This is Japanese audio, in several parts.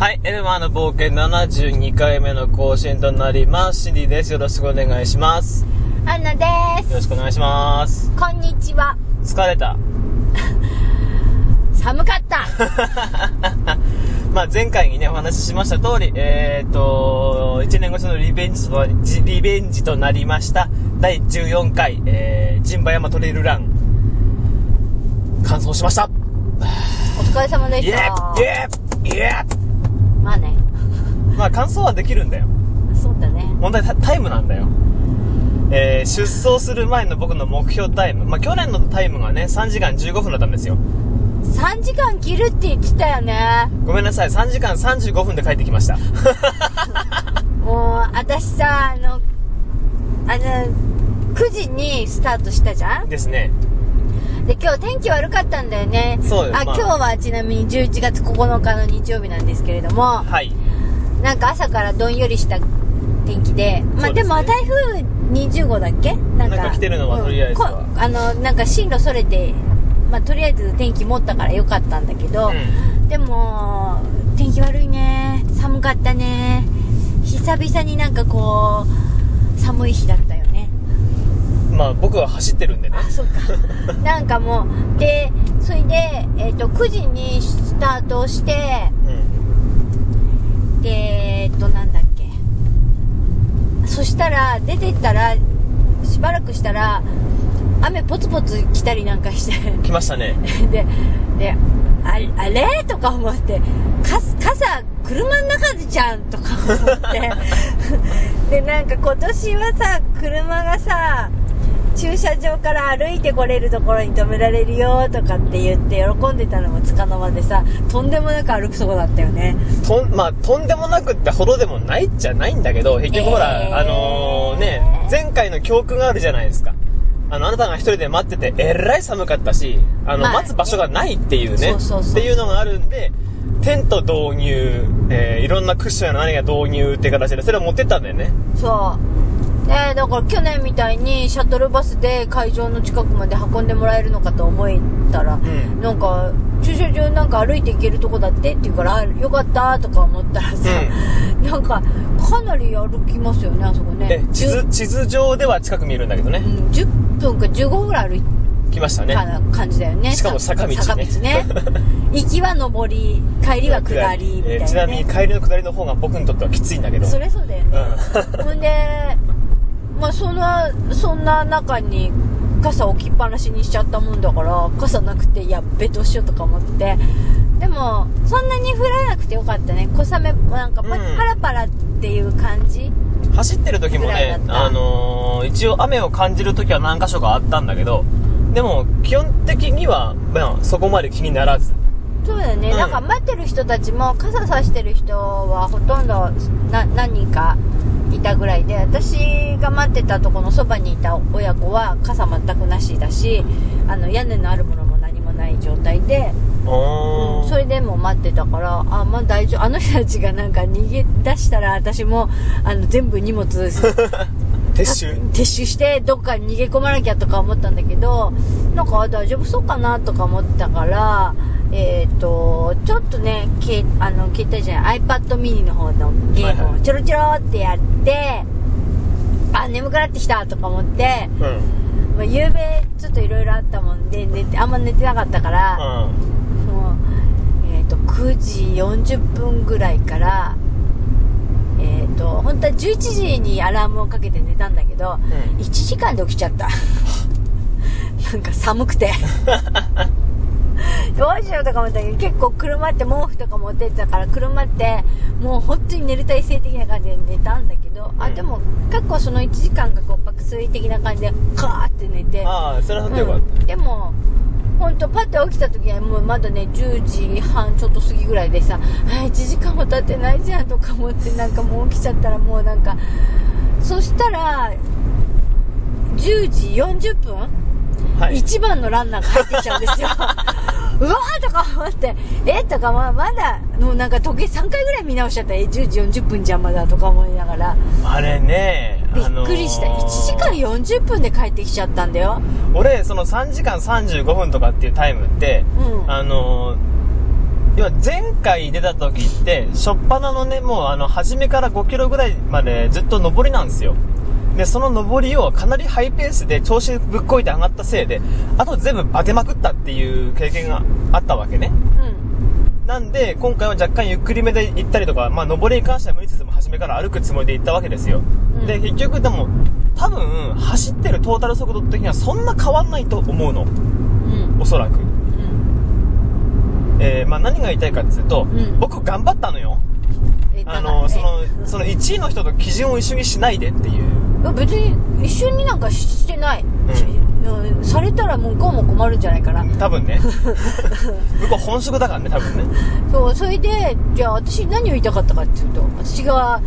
はい、エルマーの冒険72回目の更新となります。シンディです。よろしくお願いします。アンナでよろしくお願いします。す。こんにちは。疲れた。寒かった。まあ前回にね、お話ししました通り、えーと、1年越しのリベンジと、リベンジとなりました、第14回、えー、陣馬山トレイルラン、完走しましたお疲れ様でイエした。ーイエーイイエまあね。ーまあ完走はできるんだよ。そうだね。問題タタイムなんだよ。えー、出走する前の僕の目標タイム。まあ去年のタイムがね、3時間15分だったんですよ。3時間切るって言ってたよね。ごめんなさい、3時間35分で帰ってきました。もう、私さ、あの、あの、9時にスタートしたじゃん？ですね。で、今日天気悪かったんだよね。あ、そうあ今日はちなみに11月9日の日曜日なんですけれども、はい。なんか朝からどんよりした天気で、まあでも台風20号だっけ？なんかなんか来てるのはうんとりあえずは。こあのなんか進路それてまあとりあえず天気持ったからよかったんだけど、うん。でも天気悪いね。寒かったね。久々になんかこう寒い日だったよねまあ僕は走ってるんでね。あそっか なんかもうでそれで、えっと9時にスタートしてうん。でえっとなんだっけそしたら出てったらしばらくしたら雨ポツポツ来たりなんかして来ましたね。ででああれ？とか思ってか傘車の中じゃんとか思って でなんか今年はさ車がさ駐車場から歩いてこれるところに止められるよとかって言って喜んでたのもつかの間でさとんでもなく歩くとこだったよねとん、まあ、とんでもなくってほどでもないっちゃないんだけど、結局ほら、えーあのね、前回の教訓があるじゃないですか。あの、あなたが一人で待ってて、えらい寒かったし、あの、まあ待つ場所がないっていうね、っていうのがあるんで、テント導入、えーいろんなクッションや何が導入っていう形で、それを持ってったんだよね。そう。で、だから去年みたいにシャトルバスで会場の近くまで運んでもらえるのかと思ったら、んなんか、駐車場なんか歩いて行けるとこだってって言うから、あよかったとか思ったらさ、なんか、かなり歩きますよね、あそこねえ。、地図、地図上では近く見えるんだけどねう。ん、10分か15分ぐらい歩い来ましたね。た感じだよね。しかも坂道ね坂道ね。行きは上り、帰りは下り、みたいな、ね。えーちなみに帰りの下りの方が僕にとってはきついんだけど。それそうだよね。ほんで、まあそんな、そんな中に傘置きっぱなしにしちゃったもんだから、傘なくて、やっべどうしようとか思って。でも、そんなに降らなくてよかったね。小雨、なんかパ,、うんパラパラっていう感じ走ってる時もねあのー一応雨を感じる時は何箇所かあったんだけど、でも基本的には、まあ、そこまで気にならず。そうだよね、うんなんか待ってる人たちも傘さしてる人はほとんどな何人かいたぐらいで私が待ってたとこのそばにいた親子は傘全くなしだしあの屋根のあるものも何もない状態で、おー。それでも待ってたからあまあ大丈夫。あの人たちがなんか逃げ出したら私もあの全部荷物 撤収？撤収してどっかに逃げ込まなきゃとか思ったんだけどなんかあ大丈夫そうかなとか思ったからえっ、とちょっとねけあの携帯じゃない iPad mini の方のゲームをちょろちょろってやって、あ眠くなってきたとか思って、うん。まあ、夕べちょっといろいろあったもんで寝てあんま寝てなかったから、うん。もうえっ、と9時40分ぐらいからえっ、と本当は11時にアラームをかけて寝たんだけど、うん。1時間で起きちゃった。なんか寒くて。どうしようとか思ったけど結構車って毛布とか持ってってたから車ってもう本当に寝る体勢的な感じで寝たんだけど、あうん。でも結構その1時間がこう爆睡的な感じでカーって寝て。ああ、それは本当よかっうん、でも本当パッて起きた時はもうまだね10時半ちょっと過ぎぐらいでさあ1時間も経ってないじゃんとか思ってなんかもう起きちゃったらもうなんかそしたら10時40分、た。はい。一番のランナーが入ってきちゃうんですようわーとか思ってえとかまあまだもうなんか時計3回ぐらい見直しちゃった。え10時40分邪魔だとか思いながら。あれね、びっくりした、1時間40分で帰ってきちゃったんだよ。俺、その3時間35分とかっていうタイムって、うん。あのー要は前回出た時って、初っ端のね、もうあの、初めから5キロぐらいまでずっと上りなんですよ。で、その上りをかなりハイペースで調子ぶっこいて上がったせいで、あと全部バテまくったっていう経験があったわけね。うんなんで、今回は若干ゆっくりめで行ったりとか、まあ、上りに関しては無理せずも初めから歩くつもりで行ったわけですよ。うんで、結局でも、多分、走ってるトータル速度的にはそんな変わんないと思うの。うんおそらく。うんえー、まあ、何が言いたいかっていうと、ん僕頑張ったのよ。えあの、その、その1位の人と基準を一緒にしないでっていう。別に一緒になんかしてない、うん。されたら向こうも困るんじゃないかな。多分ね。向こう本職だからね、多分ね。そうそれでじゃあ私何を言いたかったかっていうと私が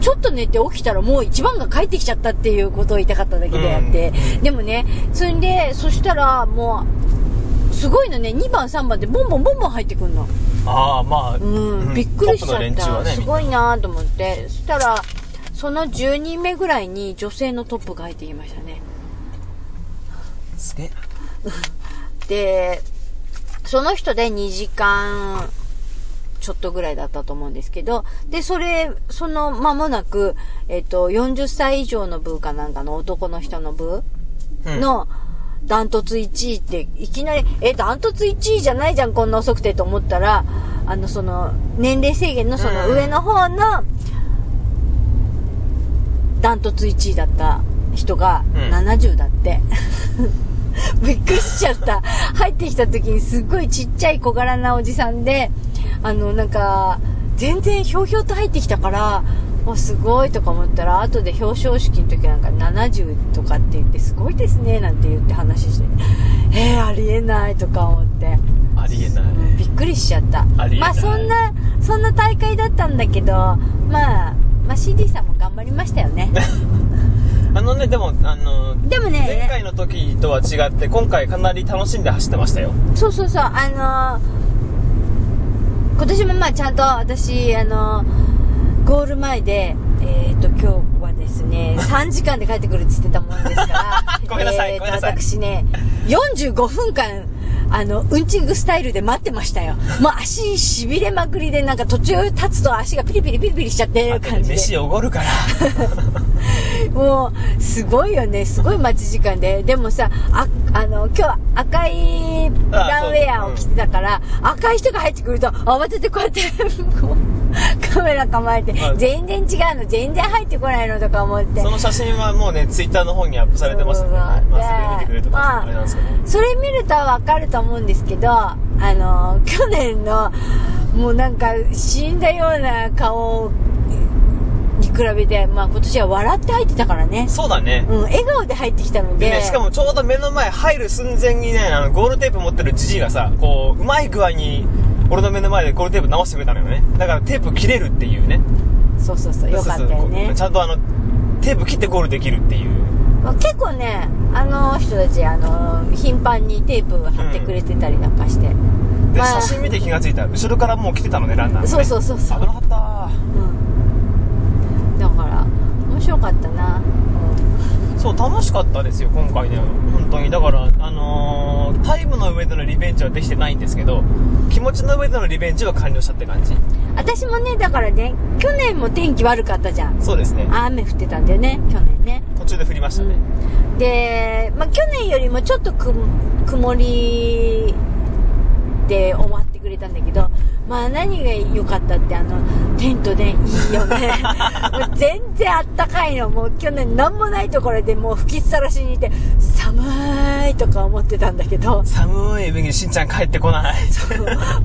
ちょっと寝て起きたらもう一番が帰ってきちゃったっていうことを言いたかっただけであって、でもねそれでそしたらもうすごいのね2番3番でボンボンボンボン入ってくんの。ああ、まあ、うん、びっくりしちゃった、ね、すごいなと思って。そしたらその10人目ぐらいに女性のトップが入ってきましたね。すげえ。で、その人で2時間ちょっとぐらいだったと思うんですけど、で、それ、その間もなく、えっと、40歳以上の部かなんかの男の人の部うん。の、ダントツ1位って、いきなり、え、ダントツ1位じゃないじゃん、こんな遅くてと思ったら、あの、その、年齢制限のそのうん。上の方の、ダントツ1位だった人がうん70だって。びっくりしちゃった。入ってきた時にすっごいちっちゃい小柄なおじさんで、あの、なんか、全然ひょうひょうと入ってきたから、もうすごいとか思ったら、後で表彰式の時なんか70とかって言って、すごいですね、なんて言って話して、えー、ありえないとか思って。ありえない。びっくりしちゃった。ありえないまあそんな、そんな大会だったんだけど、まあ、まあ CD さんも頑張りましたよね。あのね、でも、あの、でも前ね、回の時とは違って、今回かなり楽しんで走ってましたよ。そうそうそう、あのー今年もまあちゃんと私、あのーゴール前で、えっ、と、今日はですね、3時間で帰ってくるって言ってたもんですから、ごめんなさいえーとごめんなさい私ね、45分間、あの、うんちんぐスタイルで待ってましたよ。もう足痺れまくりで、なんか途中立つと足がピリピリピリピリしちゃってる感じで。飯おごるから。もう、すごいよね。すごい待ち時間で。でもさ、あ、あの、今日は赤いランウェアを着てたから、赤い人が入ってくると、慌ててこうやって、カメラ構えてまあ、全然違うの、全然入ってこないのとか思ってそ。の写真はもうね、ツイッターの方にアップされてますんで、ね、まあ、それ見てくれるとか、あ。それ見るとわかると思うんですけど、あの、去年の、もうなんか死んだような顔に比べて、まあ今年は笑って入ってたからね。そうだね。うん、笑顔で入ってきたので。でね、しかもちょうど目の前入る寸前にね、あの、ゴールテープ持ってるじじいがさ、こう、うまい具合に、俺の目の前でゴールテープ直してくれたのよね。だからテープ切れるっていうね。そうそうそう、よかったよね。ちゃんとあの、テープ切ってゴールできるっていう。まあ結構ね、あの人たち、あの、頻繁にテープ貼ってくれてたりなんかして。で、まあ写真見て気がついた。後ろからもう来てたのね、ランナー、ね。そうそうそうそう危なかった。うん。だから、面白かったな。そう、楽しかったですよ、今回ね。本当に。だから、あのータイムの上でのリベンジはできてないんですけど、気持ちの上でのリベンジは完了したって感じ。私もね、だからね、去年も天気悪かったじゃん。そうですね。雨降ってたんだよね、去年ね。途中で降りましたね。で、まあ、去年よりもちょっとく曇りで終わってくれたんだけど、まあ何が良かったってあの、テントでいいよね。もう全然あったかいの。もう去年なんもないところでもう吹きさらしにいて、寒いとか思ってたんだけど、寒い上にしんちゃん帰ってこない。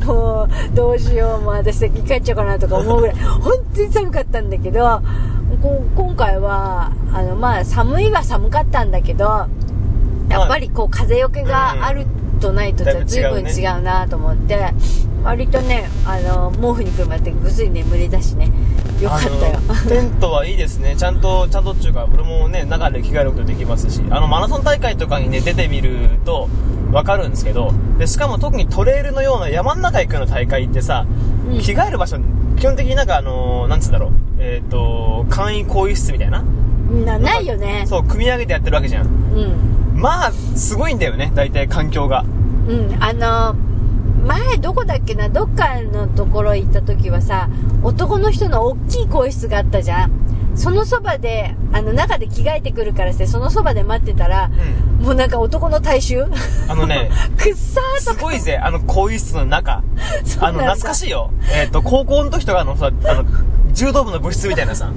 もうどうしよう、もう私先帰っちゃうかなとか思うぐらい、本当に寒かったんだけど、今回は、あの、まあ寒いは寒かったんだけど、やっぱりこう風よけがあるとないとじゃ随分違うなと思って、割とね、あの、毛布にくるまってぐっすり眠れたしね、よかったよ。テントはいいですね。ちゃんと、ちゃんとっていうか、俺もね、中で着替えることできますし、あの、マラソン大会とかにね、出てみると、わかるんですけど、で、しかも特にトレイルのような山の中行くの大会ってさ、うん着替える場所、基本的になんかあのーなんつうんだろう、えっ、と、簡易更衣室みたいな。なないよね。そう、組み上げてやってるわけじゃん。うん。まあ、すごいんだよね、大体環境が。うん、あの、前どこだっけなどっかのところ行った時はさ男の人の大きい更衣室があったじゃんそのそばであの中で着替えてくるからしてそのそばで待ってたら、もうなんか男の大衆あのね くっさーすとかごいぜ、あの、更衣室の中。あの、懐かしいよ。えっ、と、高校の時とかのさ、あの、柔道部の部室みたいなさ、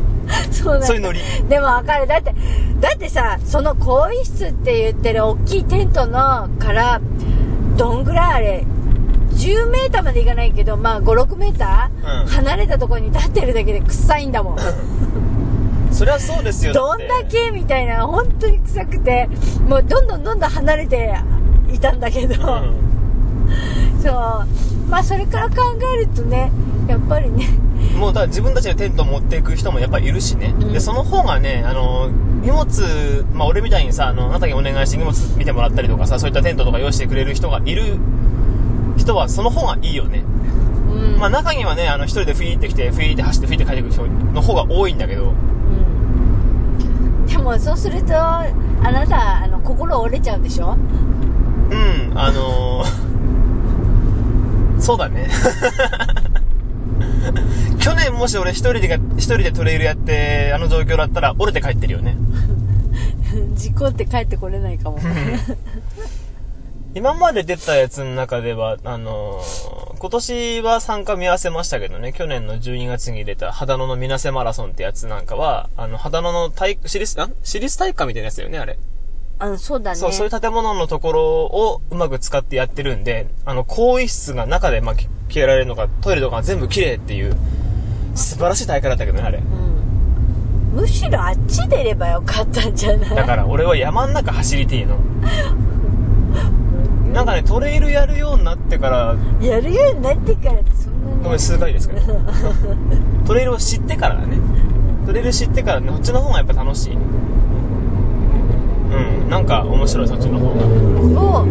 そうそういうノリ。でもわかる。だってだってさその更衣室って言ってる大きいテントのからどんぐらいあれ10メーターまでいかないけどまあ56メーター、うん。離れたところに立ってるだけで臭いんだもん。そりゃそうですよ。どんだけみたいな本当に臭くてもうどんどんどんどん離れていたんだけど、うん。そう。まあそれから考えるとねやっぱりねもうだ自分たちでテント持っていく人もやっぱいるしね。うんで、その方がね、あの、荷物、まあ俺みたいにさ、あの、あなたにお願いして荷物見てもらったりとかさ、そういったテントとか用意してくれる人がいる人はその方がいいよね。うん、まあ中にはね、あの一人でフィーって来て、フィーって走ってフィーって帰ってくる人の方が多いんだけど、うんでもそうするとあなたあの心折れちゃうでしょ？うん、あのー、そうだね。去年もし俺一人でが、一人でトレイルやって、あの状況だったら折れて帰ってるよね。事故って帰ってこれないかも 今まで出たやつの中では、あのー今年は参加見合わせましたけどね、去年の12月に出た秦野の水瀬マラソンってやつなんかは、あの、秦野の体、私立、あ私立体育館みたいなやつだよね、あれ。あのそうだねそう、そういう建物のところをうまく使ってやってるんで、あの、更衣室が中で、まあ、き消えられるのか、トイレとかが全部綺麗っていう、素晴らしい大会だったけどね、あれ。うん、むしろあっち出ればよかったんじゃない？だから俺は山ん中走りてえの。なんかね、トレイルやるようになってから、やるようになってからってそんなにごめん、数回ですけど。トレイルを知ってからだね。トレイル知ってからね、こっちの方がやっぱ楽しい。うん、なんか面白い、そっちの方が。お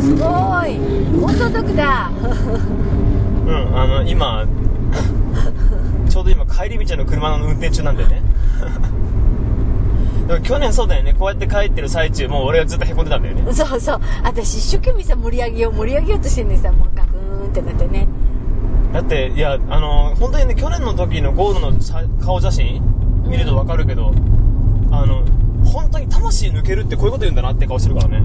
すごい放送得だうん、あの、今、ちょうど今帰り道の車の運転中なんでね。でも去年そうだよね、こうやって帰ってる最中、もう俺はずっと凹んでたんだよね。そうそう私一生懸命さ盛り上げよう盛り上げようとしてんでさもうガクーンってなってねだって、いや、あの、本当にね、去年の時のゴールのさ顔写真見るとわかるけど、あの、本当に魂抜けるってこういうこと言うんだなって顔してるからね。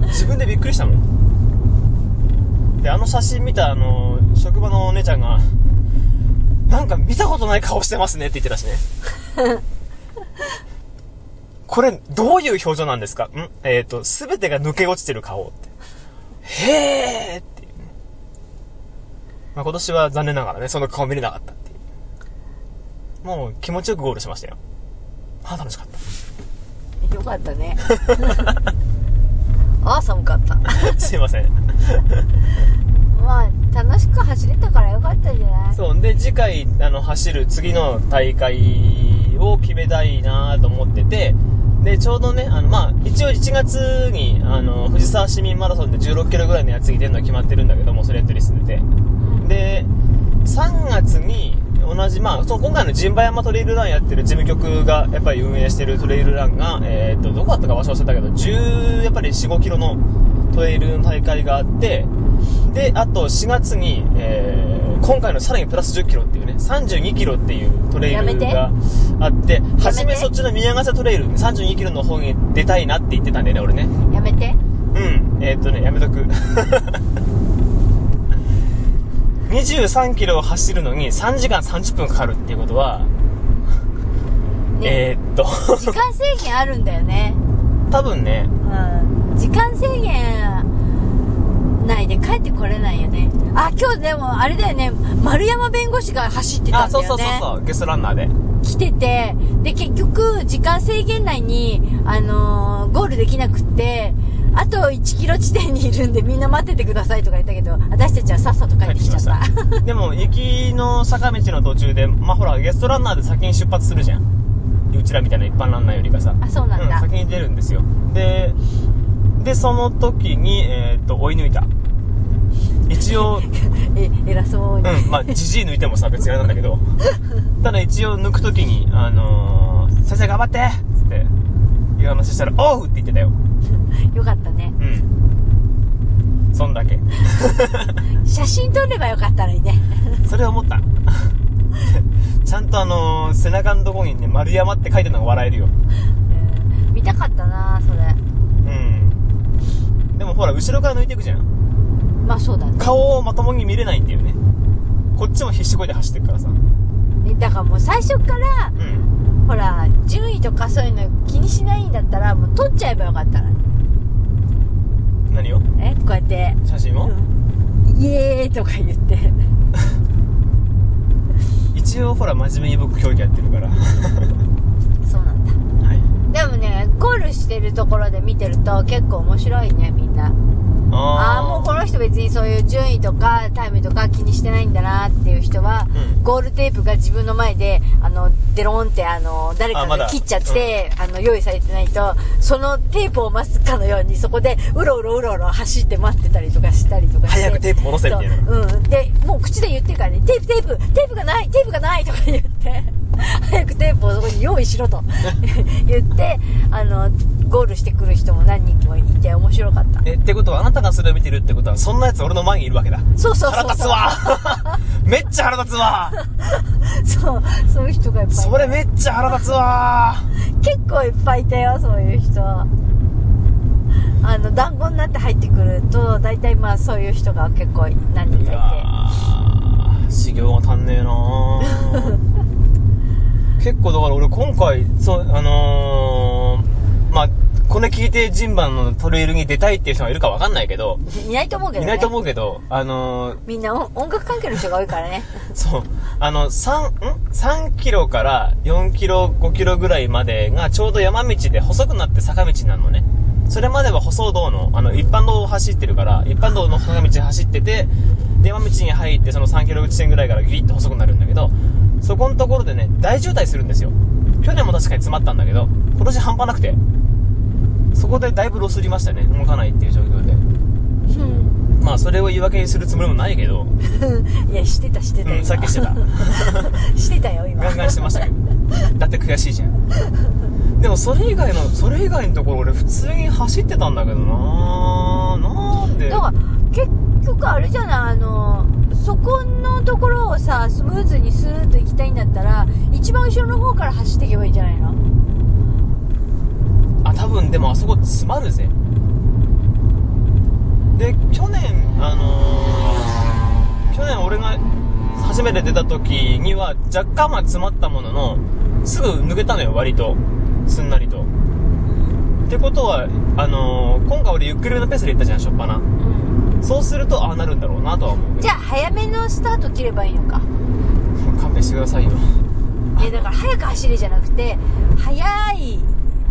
自分でびっくりしたもん。で、あの写真見た、あの、職場のお姉ちゃんが、なんか見たことない顔してますねって言ってたしね。これ、どういう表情なんですか？ん？えっ、と、すべてが抜け落ちてる顔って。へーっていうね。まあ、今年は残念ながらね、その顔見れなかったっていう。もう気持ちよくゴールしましたよ。ああ、楽しかった。よかったね ああ寒かったすいません。まあ楽しく走れたからよかったんじゃない？そう。で、次回、あの、走る次の大会を決めたいなと思ってて、で、ちょうどね、あの、まあ、一応1月に、あの、藤沢市民マラソンで16キロぐらいのやつに出るのは決まってるんだけども、それエントリーしてて。で、3月に、同じ、まあ、その今回の陣馬山トレイルランやってる事務局が、やっぱり運営してるトレイルランが、えっ、と、どこだったか場所忘れたけど、10、やっぱり4、5キロのトレイルの大会があって、で、あと4月に、えー今回のさらにプラス10キロっていうね、32キロっていうトレイルがあって、初めそっちの宮ヶ瀬トレイル、32キロの方に出たいなって言ってたんだよね、俺ね。やめてうん、えーっとね、やめとく。23キロを走るのに3時間30分かかるっていうことは、ね。えーっと、時間制限あるんだよね。多分ね、うん。時間制限ないで帰ってこれないよね。あ今日でもあれだよね。丸山弁護士が走ってたあ、そうんだよね。そうそうそう、ゲストランナーで。来てて。で結局時間制限内に、あのーゴールできなくってあと1キロ地点にいるんでみんな待っててくださいとか言ったけど私たちはさっさと帰ってきちゃったでも、行きの坂道の途中で、まあ、ほら、ゲストランナーで先に出発するじゃん。うちらみたいな一般ランナーよりかさ。あそうなんだ、うん、先に出るんですよ。で、で、その時に、えーっと、追い抜いた。一応、え偉そうに、うん、まあ、じじい抜いてもさ、別にあれなんだけど。ただ一応抜くときに、あのー、先生頑張ってつって、いう話したら、おうって言ってたよ。よかったねうん。そんだけ。写真撮ればよかったのにね。それ思った。ちゃんとあのー背中のとこにね、丸山って書いてるのが笑えるよ。うん見たかったなそれ。うん。でもほら、後ろから抜いていくじゃん。まあそうだね。顔をまともに見れないんだよね。こっちも必死こいで走ってるからさ。だからもう最初から、うん。ほら、順位とかそういうの気にしないんだったら、もう撮っちゃえばよかったのに。何を？え？こうやって、写真を、イエーイとか言って。一応ほら、真面目に僕競技やってるから。でもね、ゴールしてるところで見てると結構面白いね、みんな。ああー、もうこの人別にそういう順位とかタイムとか気にしてないんだなっていう人は、うんゴールテープが自分の前で、あの、デロンってあの、誰かが切っちゃって、あの、用意されてないと、そのテープを待つかのようにそこでうろうろうろうろ走って待ってたりとかしたりとかして。早くテープ戻せみたいううん。で、もう口で言ってるからね、テープテープテープがないテープがないとか言って、早くテープをそこに用意しろと 言って、あの、ゴールしてくる人も何人もいて面白かった。え、ってことは、あなたがそれを見てるってことは、そんなやつ俺の前にいるわけだ。そうそうそうそう。腹立つわ めっちゃ腹立つわそう、そういう人がいっぱい。それめっちゃ腹立つわ結構いっぱいいたよ、そういう人。あの、団子になって入ってくると、大体まあそういう人が結構何人かいて。修行が足んねえなー 結構だから俺今回、そう、あのー、まあ、これ聞いてジンバのトレイルに出たいっていう人がいるかわかんないけど、いないと思うけどね。いないと思うけど、あのー、みんな音音楽関係の人が多いからね。そう。あの、3、ん ?3 キロから4キロ、5キロぐらいまでがちょうど山道で細くなって坂道なのね。それまでは舗装道の、あの、一般道を走ってるから、一般道の坂道走ってて、で山道に入ってその3キロ地点ぐらいからギリッと細くなるんだけど、そこのところでね、大渋滞するんですよ。去年も確かに詰まったんだけど、今年半端なくて。そこでだいぶロスりましたね。動かないっていう状況で。うん。まあ、それを言い訳にするつもりもないけど、いや、してた、してたよ。うん、さっきしてた。してたよ、今。ガンガンしてましたけど。だって悔しいじゃん。でもそれ以外の、それ以外のところ俺普通に走ってたんだけどななんで？だから、結局あれじゃない、あの、そこのところをさ、スムーズにスーッと行きたいんだったら、一番後ろの方から走っていけばいいんじゃないの？あ、多分でもあそこ詰まるぜ。で、去年、あのー、去年俺が初めて出た時には若干まあ詰まったものの、すぐ抜けたのよ、割と。すんなりと。ってことは、あのー、今回俺ゆっくりめのペースで行ったじゃん、しょっぱな。うん。そうすると、ああなるんだろうなとは思う。じゃあ、早めのスタート切ればいいのか。勘弁してくださいよ。いや、だから早く走れじゃなくて、早い、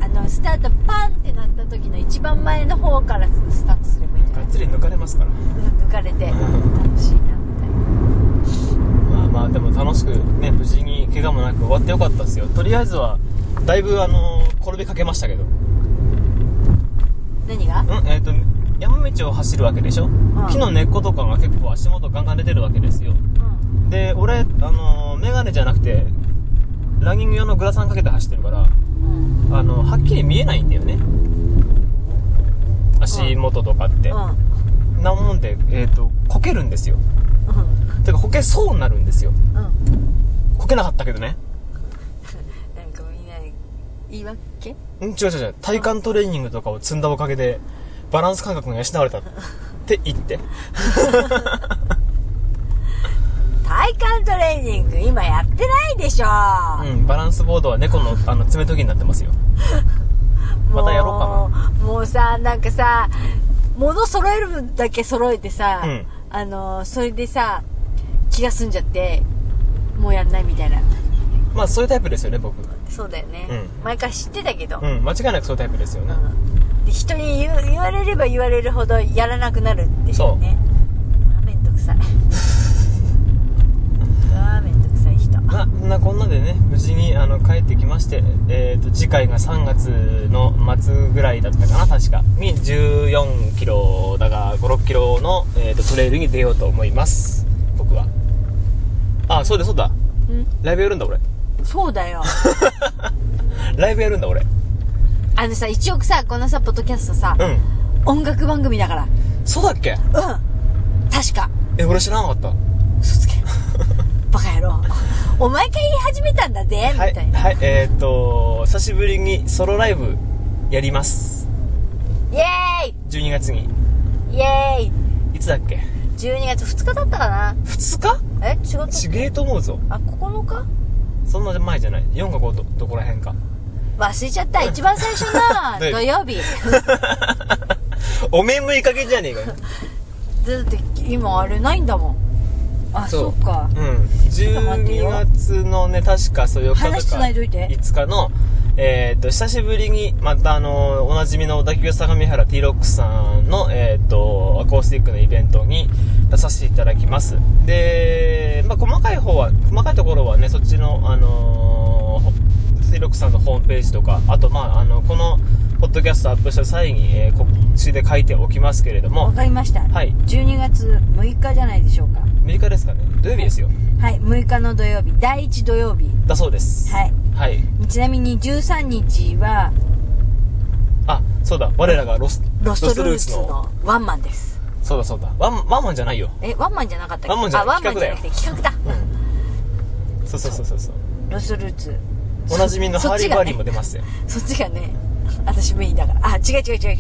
あの、スタートパンってなった時の一番前の方からスタートすればいいんじゃない？がっつり抜かれますから。抜かれて、楽しいな、みたいな。まあまあでも楽しくね無事に怪我もなく終わってよかったですよとりあえずはだいぶあの転びかけましたけどん何が？えっ、と山道を走るわけでしょ、ん木の根っことかが結構足元ガンガン出てるわけですようん。で俺あのメガネじゃなくてランニング用のグラサンかけて走ってるからうん。あのはっきり見えないんだよね足元とかって、うん。なもんでえっ、とこけるんですようん。てかこけそうになるんですようん。こけなかったけどね なんかみんな、言い訳？うん、違う違う違う。体幹トレーニングとかを積んだおかげで、バランス感覚が養われたって言って。体幹トレーニング今やってないでしょ、うん、バランスボードは猫の、あの、爪研ぎになってますよ。またやろうかなもうさなんかさ物揃える分だけ揃えてさ、うんあのそれでさ気が済んじゃってもうやんないみたいなまあ、そういうタイプですよね、僕。そうだよね、うん毎回知ってたけど、うん、間違いなくそういうタイプですよね。で人に言う言われれば言われるほどやらなくなるっていうねあめんどくさいあめんどくさい人まあ、そんなこんなでね、無事に、あの、帰ってきまして、えっ、と、次回が3月の末ぐらいだったかな、確か。に、14キロだが、5、6キロの、えっ、と、トレイルに出ようと思います。僕は。あ、そうだそうだ。うんライブやるんだ、俺。そうだよ ライブやるんだ、俺。あのさ一応さこのさポッドキャストさ、うん。音楽番組だから。そうだっけ？うん。確か。え俺知らなかった。嘘つけ。バカ野郎。お前が言い始めたんだぜみはいたいな、はいえー、っと久しぶりにソロライブやります。イエ12月にーイイエーイ！いつだっけ？12月2日だったかな。2日え違ったちげえと思うぞ。あ9日そんな前じゃない。4か5どどこら辺か忘れちゃった。一番最初の土 土曜日。おめえもいい加減じゃねえかよ。だって今あれないんだもん。あそっか。うん。ょっと待ってよ。12月のね確かそう4日とかないどいて。5日のえーっと久しぶりにまたあのおなじみの小田急相模原 T ロックさんのえーっとアコースティックのイベントに出させていただきます。でまあ細かい方は細かいところはねそっちのあのー、T ロックさんのホームページとかあとまああのこのポッドキャストアップした際に、えー告知で書いておきますけれどもわかりました。はい。12月6日じゃないでしょうか。アメリカですかね。土曜日ですよ。はい。6日の土曜日。第1土曜日。だそうです。はい。はい。ちなみに13日はあそうだ。我らがロスロストルーツのワンマンです。そうだそうだ。ワンワンマンじゃないよ。えワンマンじゃなかったっけ？ワンマンじゃなくて企画だ。そうそうそうそうそう。ロストルーツおなじみのそハーリー・バーリーも出ますよ。そっちがね私メインだから。あ違う違う違う違う。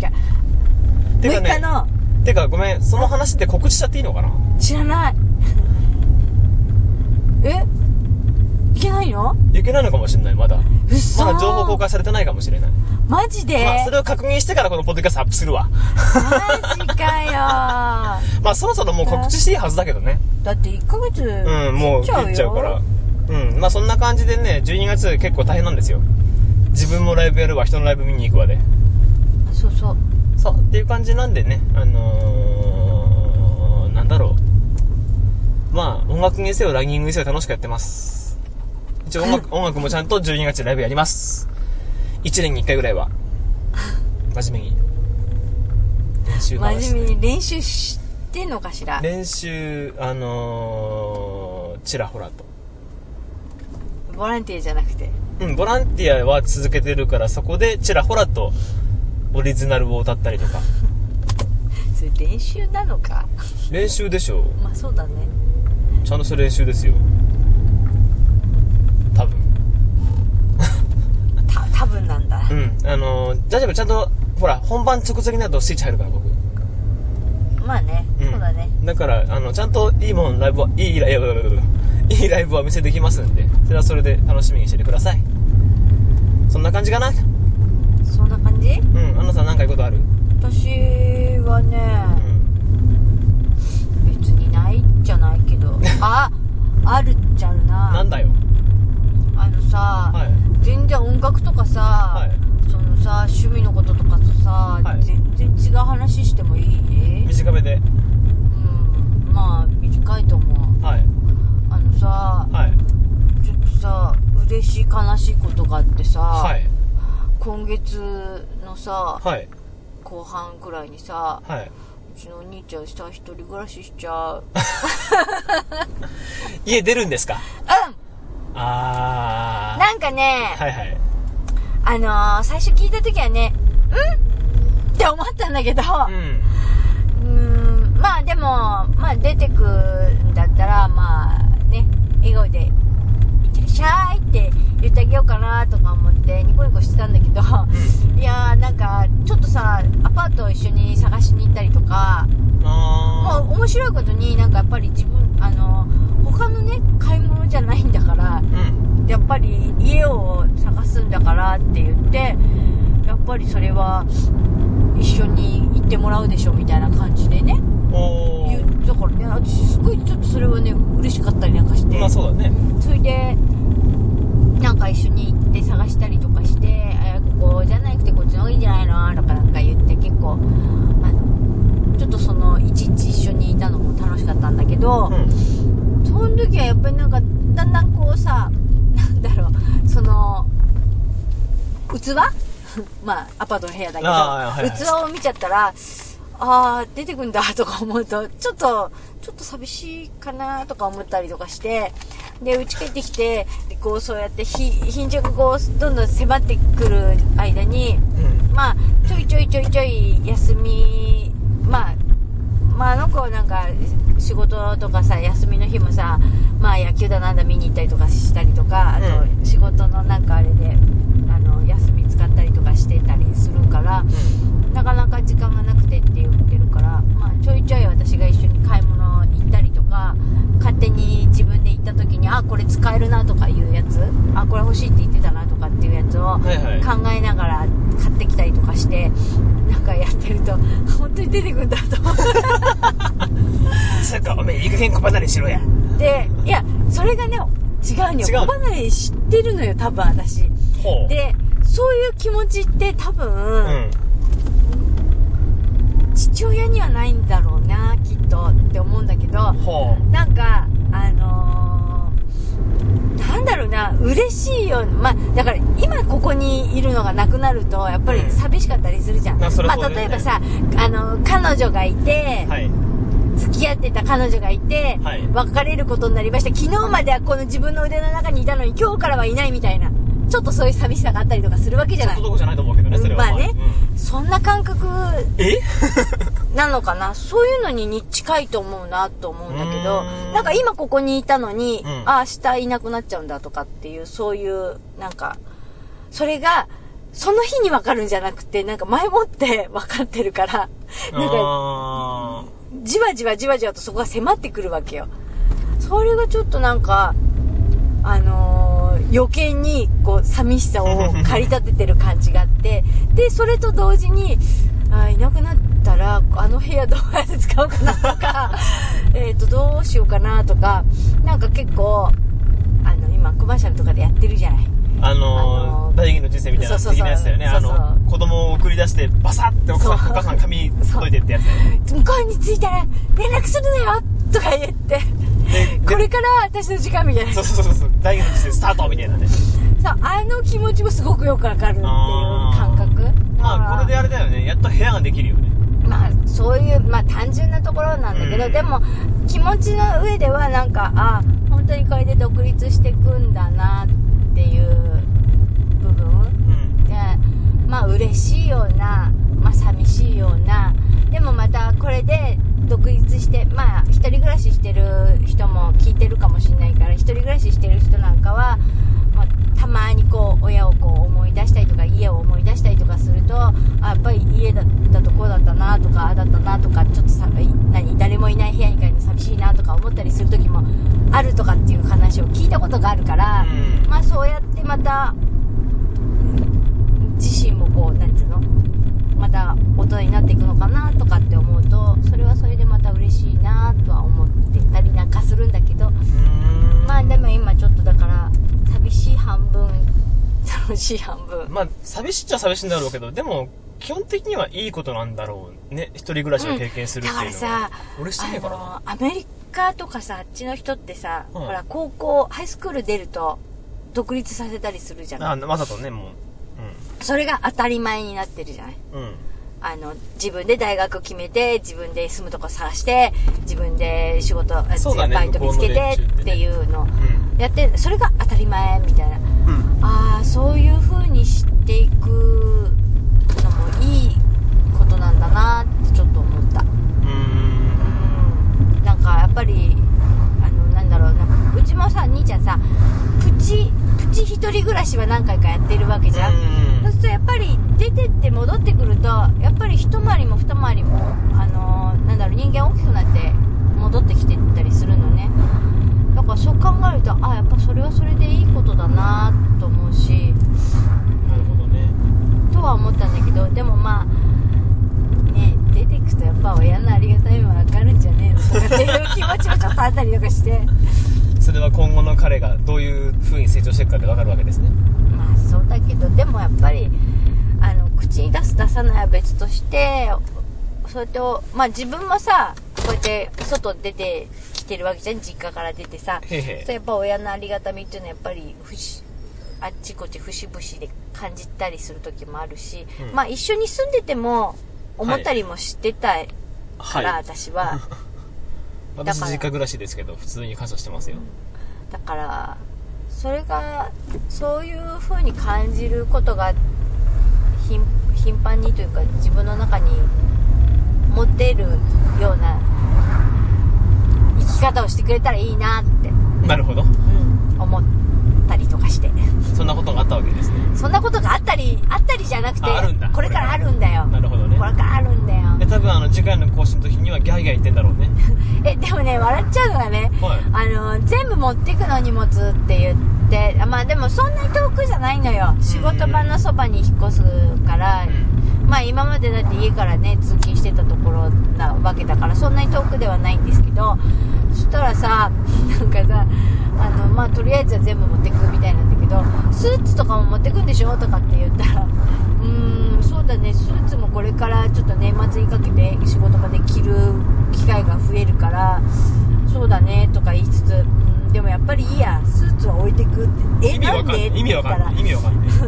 6てかね日の。てかごめんその話って告知しちゃっていいのかな？知らない。え？いけないの？いけないのかもしれないまだ。うっそまだ情報公開されてないかもしれない。マジで、まあそれを確認してからこのポッドキャストアップするわ。マジかよ。まあそろそろもう告知していいはずだけどね。だって1ヶ月うんもう切っちゃうからうん。まあそんな感じでね12月結構大変なんですよ。自分もライブやるわ人のライブ見に行くわで。そうそう。そうっていう感じなんでねあのー、なんだろう。まあ音楽にせよランニングにせよ楽しくやってます。一応音楽 音楽もちゃんと12月ライブやります。1年に1回ぐらいは。真面目に。練習真面目に練習してんのかしら？練習あのー、ちらほらとボランティアじゃなくて。うんボランティアは続けてるからそこでちらほらとオリジナルを歌ったりとか。それ練習なのか？練習でしょまあそうだね。ちゃんとした練習ですよ。多分。た多分なんだ。うんあのー、大丈夫ちゃんとほら本番直前になるとスイッチ入るから僕。まあね、うん。そうだね。だからあのちゃんといいもんライブはいいライブいいライブはお見せできますんでそれはそれで楽しみにしててください。そんな感じかな？そんな感じ？うんアンナさん何か言うことある？私はねうん。別にないじゃないけど。ああるっちゃあるな。なんだよ。あのさ、はい。全然音楽とかさ、はい。そのさ趣味のこととかとさ、はい。全然違う話してもいい？短めで。うんまあ短いと思う。はい。あのさはいさ嬉しい悲しいことがあってさ、はい。今月のさはい。後半くらいにさはい。うちのお兄ちゃんさ一人暮らししちゃう。家出るんですか？うん。あなんかね、ーはいはい。あのー、最初聞いた時はねうん？って思ったんだけどうん。うーんまあでもまあ出てくんだったらまあね笑顔で「いってらっ」て言ってあげようかなとか思ってニコニコしてたんだけど、いやーなんかちょっとさアパートを一緒に探しに行ったりとかもあ面白いことになんかやっぱり自分あの他のね買い物じゃないんだからうんやっぱり家を探すんだからって言ってやっぱりそれは一緒に行ってもらうでしょみたいな感じでねだからね私すごいちょっとそれはね嬉しかったりなんかして、まあそうだね。それでなんか一緒に行って探したりとかしてえーここじゃなくてこっちの方がいいんじゃないのとかなんか言って結構あのちょっとその一日一緒にいたのも楽しかったんだけど、うん。その時はやっぱりなんかだんだんこうさなんだろうその器？まあアパートの部屋だけど、あーはいはい。器を見ちゃったらああ出てくんだ とか思うとちょっとちょっと寂しいかなとか思ったりとかしてで家帰ってきてでこうそうやってひ貧弱こうどんどん迫ってくる間にうん。まあちょいちょいちょいちょい休みまあまあ、あの子はなんか仕事とかさ休みの日もさ、まあ、野球だなんだ見に行ったりとかしたりとかあとう仕事のなんかあれであの休み使ったりとかしてたりするからなかなか時間がなくてって言ってるから、まあ、ちょいちょい私が一緒に買い物行ったりとか勝手に自分で行った時にあこれ使えるなとかいうやつあこれ欲しいって言ってたなとかっていうやつをはいはい。考えながら買ってきたりとかしてなんかやってると本当に出てくんだと。思っつうかおめえいい加減小離れしろや。ていやそれがね違うのよ。小離れ知ってるのよ多分私。でそういう気持ちって多分、うん父親にはないんだろうなきっとって思うんだけどなんかあのーなんだろうな嬉しいよまあだから今ここにいるのがなくなるとやっぱり寂しかったりするじゃん、まあ例えばさあの彼女がいて、はい。付き合ってた彼女がいて、はい。別れることになりました。昨日まではこの自分の腕の中にいたのに今日からはいないみたいなちょっとそういう寂しさがあったりとかするわけじゃない。ちょっとどこじゃないと思うけどねそれは。まあね、うん。そんな感覚え？なのかな？そういうのにに近いと思うなと思うんだけどん。なんか今ここにいたのに、うん。あ明日いなくなっちゃうんだとかっていうそういうなんかそれがその日に分かるんじゃなくてなんか前もって 分かってるからなんかあじわじわじわじわとそこが迫ってくるわけよ。それがちょっとなんかあのー余計にこう寂しさを駆り立ててる感じがあってでそれと同時にあいなくなったらあの部屋どうやって使うかなとか えっとどうしようかなとかなんか結構あの今コマーシャルとかでやってるじゃない。ーあのーー大義の人生みたいなそうそうそう。的なやつだよね。あそうそう。の子供を送り出してバサッてお母さん髪届いてってやつだよね。向こうに着いたら連絡するのよとか言ってこれから私の時間みたいな。そうそうそうそう大義の人生スタートみたいなね。そうあの気持ちもすごくよくわかるっていう感覚。まあこれであれだよね。やっと部屋ができるよね。まあそういうまあ単純なところなんだけど、うん。でも気持ちの上ではなんかあ本当にこれで独立していくんだなっていう部分。うん。でまあ嬉しいようなまあ寂しいような。でもまたこれで独立して人暮らししてる人も聞いてるかもしれないから一人暮らししてる人なんかは、まあ、たまにこう親をこう思い出したりとか家を思い出したりとかするとあやっぱり家だったとこうだったなとかああだったなとかちょっとさ何誰もいない部屋に帰るの寂しいなとか思ったりする時もあるとかっていう話を聞いたことがあるから、うん。まあそうやってまた自身もこうなんていうのまた大人になっていくのかなとかって思うとそれはそれでまた嬉しいなとは思ってたりなんかするんだけどまあでも今ちょっとだから寂しい半分楽しい半分。まあ寂しいっちゃ寂しいんだろうけどでも基本的にはいいことなんだろうね。一人暮らしを経験するっていうのは、だからさ俺してないからな。アメリカとかさあっちの人ってさ、うん。ほら高校ハイスクール出ると独立させたりするじゃない。あわざとねもう。それが当たり前になってるじゃない。うんうんあの自分で大学決めて自分で住むとこ探して自分で仕事、あそうだねバイト見つけてっていうのうん。やってそれが当たり前みたいな。うん。ああそういう風にしていくのもいいことなんだなってちょっと思ったうーんうんなんかやっぱりあのなんだろうなうちもさ兄ちゃんさプチプチ一人暮らしは何回かやってるわけじゃんそうするとやっぱり出てって戻ってくるとやっぱり一回りも二回りもあのーなんだろう人間大きくなって戻ってきてったりするのねだからそう考えるとあやっぱそれはそれでいいことだなと思うしなるほどねとは思ったんだけどでもまあね出てくとやっぱ親のありがたみも分かるんじゃねえのとかっていう気持ちもちょっとあったりとかして。それは今後の彼がどういう風に成長していくかで分かるわけですね。まあそうだけどでもやっぱりあの口に出す出さないは別としてそれとまあ自分もさこうやって外出てきてるわけじゃん。実家から出てさ。へいへいそうやっぱ親のありがたみっていうのはやっぱりふしあっちこっち節々で感じたりする時もあるし、うん。まあ一緒に住んでても思ったりもしてたから、はい。私は 私実家暮らしですけど普通に感謝してますよ。だからそれがそういう風に感じることが頻頻繁にというか自分の中に持てるような生き方をしてくれたらいいなって、なるほど。うん、思ったりとかして。そんなことがあったわけですね。そんなことがあったりあったりじゃなくてああるんだ。これからあるんだよ。なるほどね。これからあるんだよ。で多分あの次回の更新の時にはギャーギャー言ってんだろうね。えでもね笑っちゃうのがね。はい。あの全部持ってくの荷物って言ってあまあでもそんなに遠くじゃないのよ。仕事場のそばに引っ越すから、まあ今までだって家からね通勤してたところなわけだからそんなに遠くではないんですけどそしたらさなんかさあのまあとりあえずは全部持ってくみたいなんだけどスーツとかも持ってくんでしょとかって言ったらうーんそうだねスーツもこれからちょっと年末にかけて仕事場で着る機会が増えるからそうだねとか言いつつうんでもやっぱりいいやスーツは置いてくって。え意味わかんなんで？って言ったらない意味わかんないス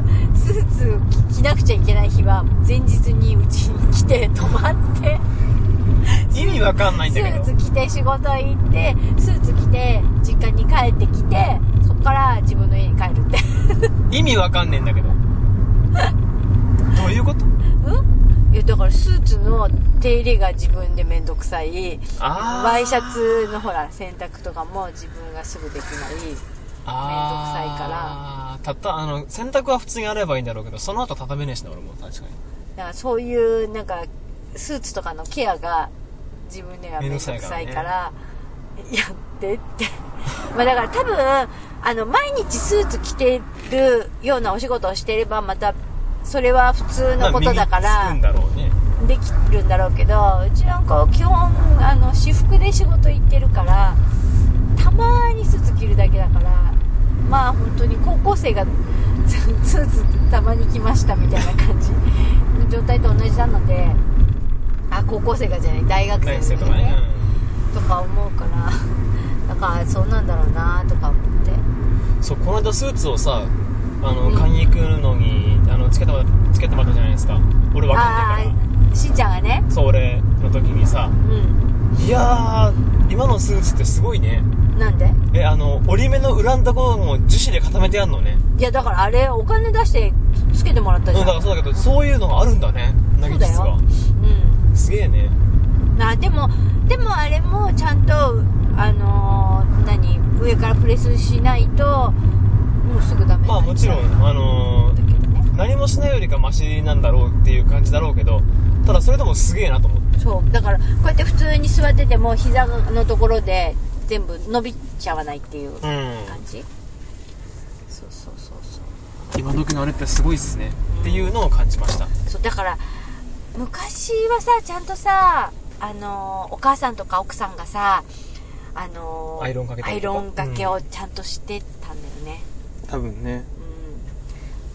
ーツ着なくちゃいけない日は前日にうちに来て泊まって 意味わかんないんスだけど。ーツ着て仕事行ってスーツ着て実家に帰ってきてそこから自分の家に帰るって。意味わかんねえんだけど。どういうこと？うん？いやだからスーツの手入れが自分で面倒くさい。あワイシャツのほら洗濯とかも自分がすぐできない。あめんどくさいら。たったあの洗濯は普通にやればいいんだろうけどその後畳めねえしな俺も。確かに。だからそういうなんかスーツとかのケアが自分では面倒くさいからやってって。まあだから多分あの毎日スーツ着てるようなお仕事をしてればまたそれは普通のことだかまらできるんだろうけどうちなんか基本あの私服で仕事行ってるからたまにスーツ着るだけだからまあ本当に高校生が スーツたまに着ましたみたいな感じの状態と同じなのであ高校生がじゃない大学大生とかね、とか思うから。だからそうなんだろうなとか思って。うんそうこの間スーツをさあの、うん。買いに行くのにあのつけてもらつけてもらったじゃないですか。俺わかんないかあしんちゃんがね。らそう俺の時にさ。うん。いやー今のスーツってすごいね。なんで？えあの折り目の裏のところも樹脂で固めてやんのね。いやだからあれお金出してつけてもらったうんじゃん。だからそうだけどそういうのがあるんだね。投げ術が。うんすげえね。あでもでもあれもちゃんとあのー何上からプレスしないともうすぐダメにまあもちろんあのー何もしないよりかマシなんだろうっていう感じだろうけどただそれでもすげえなと思ってそう。だからこうやって普通に座ってても膝のところで全部伸びちゃわないっていううん。感じ、そうそうそうそう。今時のあれってすごいっすね。っていうのを感じました。そうだから昔はさちゃんとさあのーお母さんとか奥さんがさあのーアイロンかけたアイロンかけをちゃんとしてたんだよね、多分ね。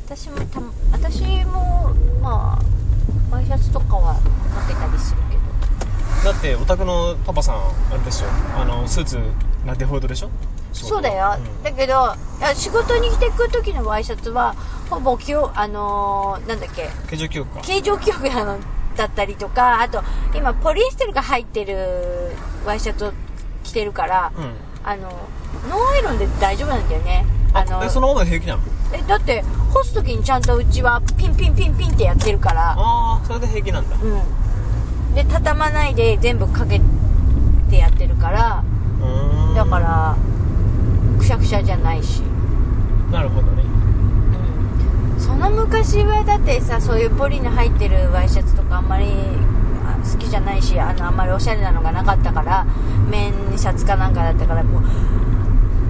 うん、私もた私もまあワイシャツとかはかけたりするけど。だってお宅のパパさんあれでしょあのスーツなデフォルトでしょ？そうだよ、うん。だけど仕事に着てく時のワイシャツはほぼきょあのーなんだっけ。形状記憶か。形状記憶なのだったりとかあと今ポリエステルが入ってるワイシャツを着てるから、うん。あのノーアイロンで大丈夫なんだよね。あのえそのままで平気なの？えだって干す時にちゃんとうちはピンピンピンピンってやってるから。ああそれで平気なんだ。うん。で畳まないで全部かけてやってるから。だからくしゃくしゃじゃないし。なるほどね。うん。その昔はだってさそういうポリの入ってるワイシャツとかあんまりあ好きじゃないしあのあんまりおしゃれなのがなかったから綿シャツかなんかだったからもう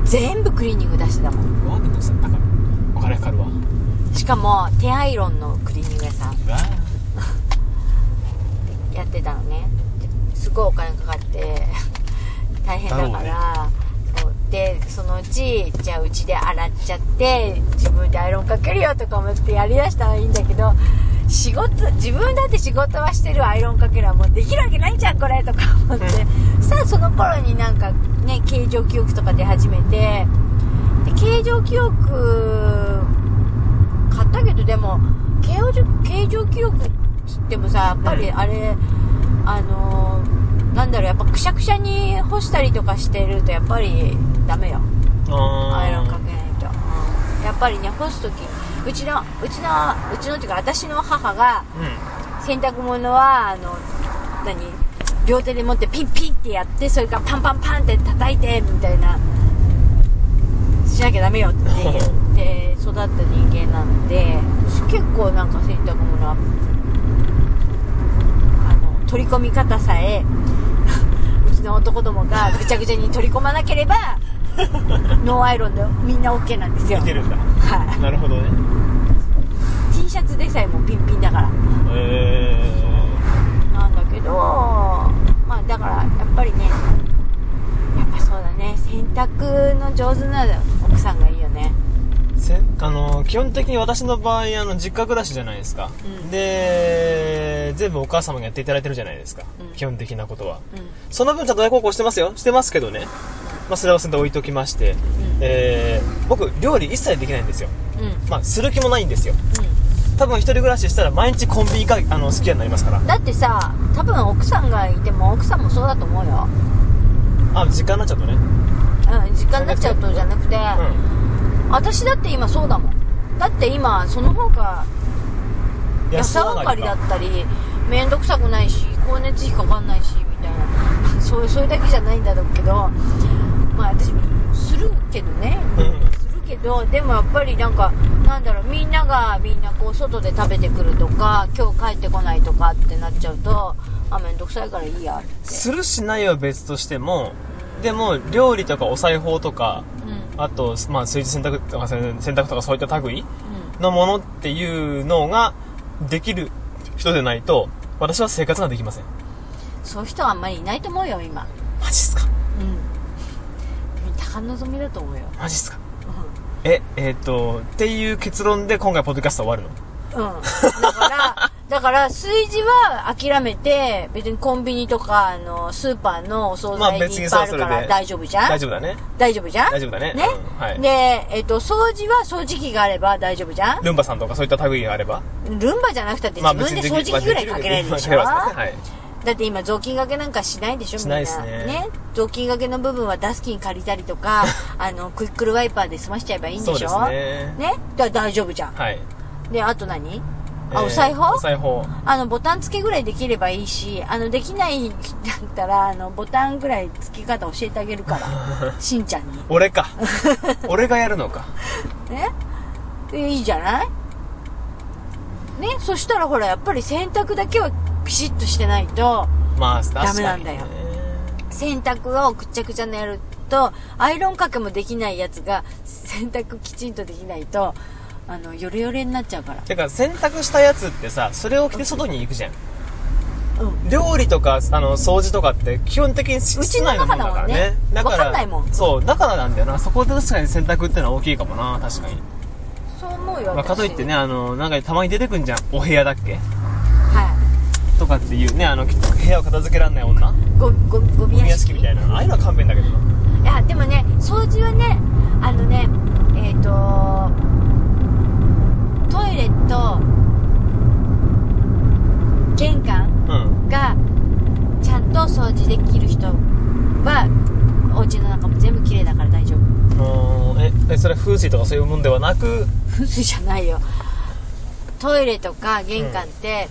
全部クリーニング出してたもん。うわめんどくさいだからお金かかるわ。うしかも手アイロンのクリーニング屋さん。わやってたのね。ですごいお金かかって大変だから。そうでそのうちじゃあうちで洗っちゃって自分でアイロンかけるよとか思ってやりだしたらいいんだけど仕事自分だって仕事はしてるアイロンかけるはもうできるわけないじゃんこれとか思って、さあその頃になんかね形状記憶とか出始めてで形状記憶買ったけどでも形状形状記憶っつってもさやっぱりあれ、あのーなんだろうやっぱくしゃくしゃに干したりとかしてるとやっぱりダメよ。あアイロンかけないと、うん。やっぱりね干す時うちのうちのうちのっていうか私の母がうん。洗濯物はあの何？両手で持ってピンピンってやってそれからパンパンパンって叩いてみたいな。しなきゃダメよって言って 育った人間なんで結構なんか洗濯物はあの取り込み方さえうちの男どもがぐちゃぐちゃに取り込まなければ ノーアイロンでみんな OK なんですよ。見てるんだ。はい。なるほどね。T シャツでさえもピンピンだから。えなんだけどまあだからやっぱりねやっぱそうだね。洗濯の上手な奥さんがいいよね。ーせあの基本的に私の場合あの実家暮らしじゃないですか、うん。で全部お母様がやっていただいてるじゃないですか、うん。基本的なことは。うん。その分ちゃんと親孝行してますよ。してますけどね。まあそれはそれで置いときまして、ん。えー僕料理一切できないんですよ。うん。まあする気もないんですよ。う多分一人暮らししたら毎日コンビニがあの好きになりますから。んだってさ多分奥さんがいても奥さんもそうだと思うよ。あ時間になっちゃうとね。うん時間になっちゃうとじゃなくて、う私だって今そうだもん。だって今その方がん安上がりだったり面倒くさくないし光熱費かかんないしみたいな。そうそれだけじゃないんだろうけどまあ私するけどね。うんするけどでもやっぱりなんかなんだろうみんながみんなこう外で食べてくるとか今日帰ってこないとかってなっちゃうとあ面倒くさいからいいやって。するしないは別としてもでも料理とかお裁縫とかうんあと、まあ、炊事洗濯とか洗濯とかそういった類うん。のものっていうのができる人でないと私は生活ができません。そういう人はあんまりいないと思うよ今。マジっすか？うん。高望みだと思うよ。マジっすか？ええっ、とっていう結論で今回ポッドキャスト終わるの？うん。だから、だから、炊事は諦めて、別にコンビニとか、あの、スーパーのお惣まあ菜にいっぱいあるから大丈夫じゃん？大丈夫だね。大丈夫じゃん？大丈夫だね。ね、うんはい。で、えっと、掃除は掃除機があれば大丈夫じゃん？ルンバさんとかそういった類があれば？ルンバじゃなくたって自分で掃除機ぐらいかけられるでしょ、まあできるまあかけられますね。だって今雑巾掛けなんかしないでしょみんな。しないっすね。雑巾掛けの部分はダスキン借りたりとか、あの、クイックルワイパーで済ましちゃえばいいんでしょ？そうですね。だから大丈夫じゃん。はい、はい。で、あと何？あ、えーお裁縫お裁縫あの、ボタン付けぐらいできればいいし、あの、できないだったら、あの、ボタンぐらい付け方教えてあげるから。しんちゃんに。俺か。俺がやるのか。ねえいいじゃない？ね？そしたらほら、やっぱり洗濯だけはピシッとしてないと、まあダメなんだよ。洗濯をくっちゃくちゃにやると、アイロンかけもできないやつが、洗濯きちんとできないと、あの、ヨレヨレになっちゃうから。てか洗濯したやつってさそれを着て外に行くじゃん。うん。料理とかあの掃除とかって基本的に室内のものだからね。だからわかんないもん。そうだからなんだよな。そこで確かに洗濯ってのは大きいかもな確かに、そう思うよ。まあ、かといってね私。あのなんかたまに出てくんじゃん。お部屋だっけ。はとかっていうねあの部屋を片付けられない女。い。ご、ご、ゴミゴミ屋屋敷敷みたいな。ああいうのは勘弁だけど。ないや、でもね、掃除はね、あのね、えっ、と、レと、玄関うん。が、ちゃんと掃除できる人は、お家の中も全部綺麗だから大丈夫。もうええそれは風水とかそういうもんではなく？風水じゃないよ。トイレとか玄関って、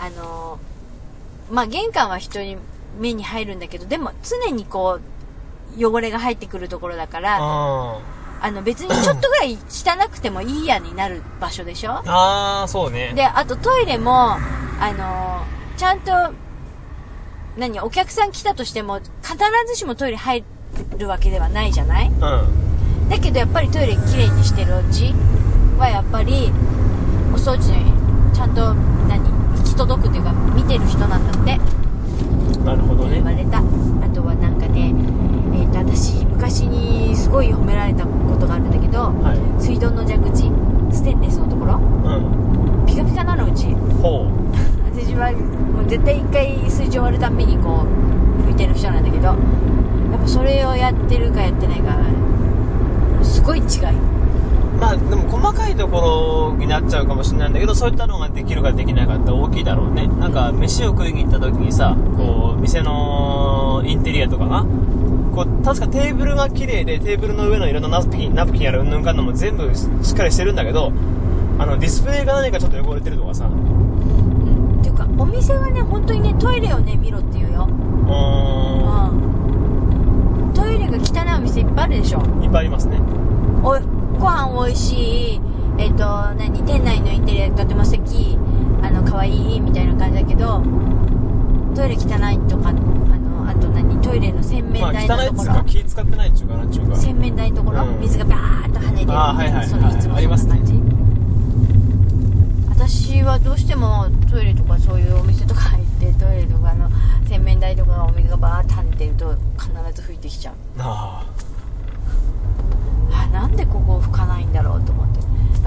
あの、まあ、玄関は人に目に入るんだけど、でも常にこう、汚れが入ってくるところだから、ああの別にちょっとぐらい汚くてもいいやになる場所でしょ？ーあーそうね。で、あとトイレも、あのーちゃんと、何、お客さん来たとしても、必ずしもトイレ入るわけではないじゃない？うん。だけどやっぱりトイレきれいにしてるお家はやっぱり、お掃除にちゃんと、何、行き届くっていうか、見てる人なんだって。なるほどね。言われたあとはなんかねえっ、と私昔にすごい褒められたことがあるんだけどはい。水道の蛇口ステンレスのところうん。ピカピカなのうち。ほう。私はもう絶対一回水上終わるたんびにこう拭いてる人なんだけどやっぱそれをやってるかやってないかすごい違いまあでも細かいところになっちゃうかもしれないんだけどそういったのができるかできないかって大きいだろうね。なんか飯を食いに行った時にさこう店のインテリアとかがこう確かテーブルが綺麗でテーブルの上のいろんなナプキンナプキンやらうんぬんかんのも全部しっかりしてるんだけどあのディスプレイが何かちょっと汚れてるとかさ。うん。っていうかお店はね本当にねトイレをね見ろって言うよ。うん。トイレが汚いお店いっぱいあるでしょ。んいっぱいありますね。おいご飯美味しいえっ、と何店内のインテリアとても素敵あの可愛いみたいな感じだけどトイレ汚いとかあのあと何トイレの洗面まあ台のところ、つうか気使ってないっちゅうかなんちゅうか洗面台のところ、うん。水がバーッと跳ねてるあーはいはいそのいつもそんな感じ、私はどうしてもトイレとかそういうお店とか入ってトイレとかの洗面台とかがお水がバーッと跳ねてると必ず拭いてきちゃう。ああなんでここを拭かないんだろうと思って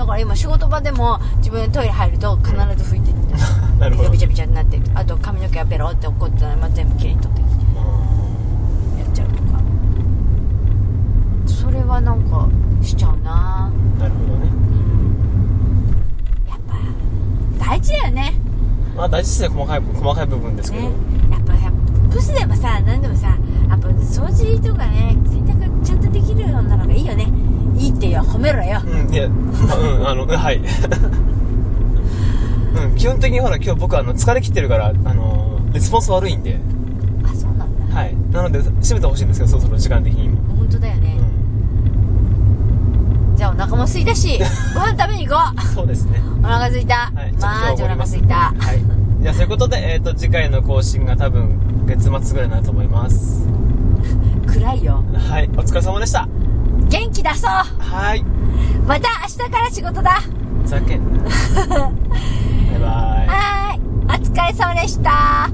だから今仕事場でも自分トイレ入ると必ず拭いてるんだよあなびちゃびちゃびちゃになってる。あと髪の毛がベロって落ってたら、まあ、全部きれいに取って。やっちゃうとか。それはなんかしちゃうな。うんなるほどね。うん。やっぱ大事だよね。まあ大事ですね。細かい細かい部分ですけど、ね。やっぱやっぱブスでもさ何でもさやっぱ掃除とかね洗濯ちゃんとできるようなのがいいよねいいってよ褒めろようん、いや、まあうん、あの、はい。うん、基本的にほら、今日僕あの、疲れ切ってるから、あの、レスポンス悪いんで、あそうなんだはい。なので、閉めてほしいんですけど、そろそろ時間的にも。本当だよね、うじゃあお腹も空いたし ご飯食べに行こん。そうですね。うお腹空いた、はい。ちょっと今日空いたはい。じゃあ、そういうことで、えっ、と、次回の更新が多分、月末ぐらいになると思います。暗いよはい。お疲れ様でした。元気出そうはい。また明日から仕事だふざけんな。バイバイ。はーいお疲れ様でした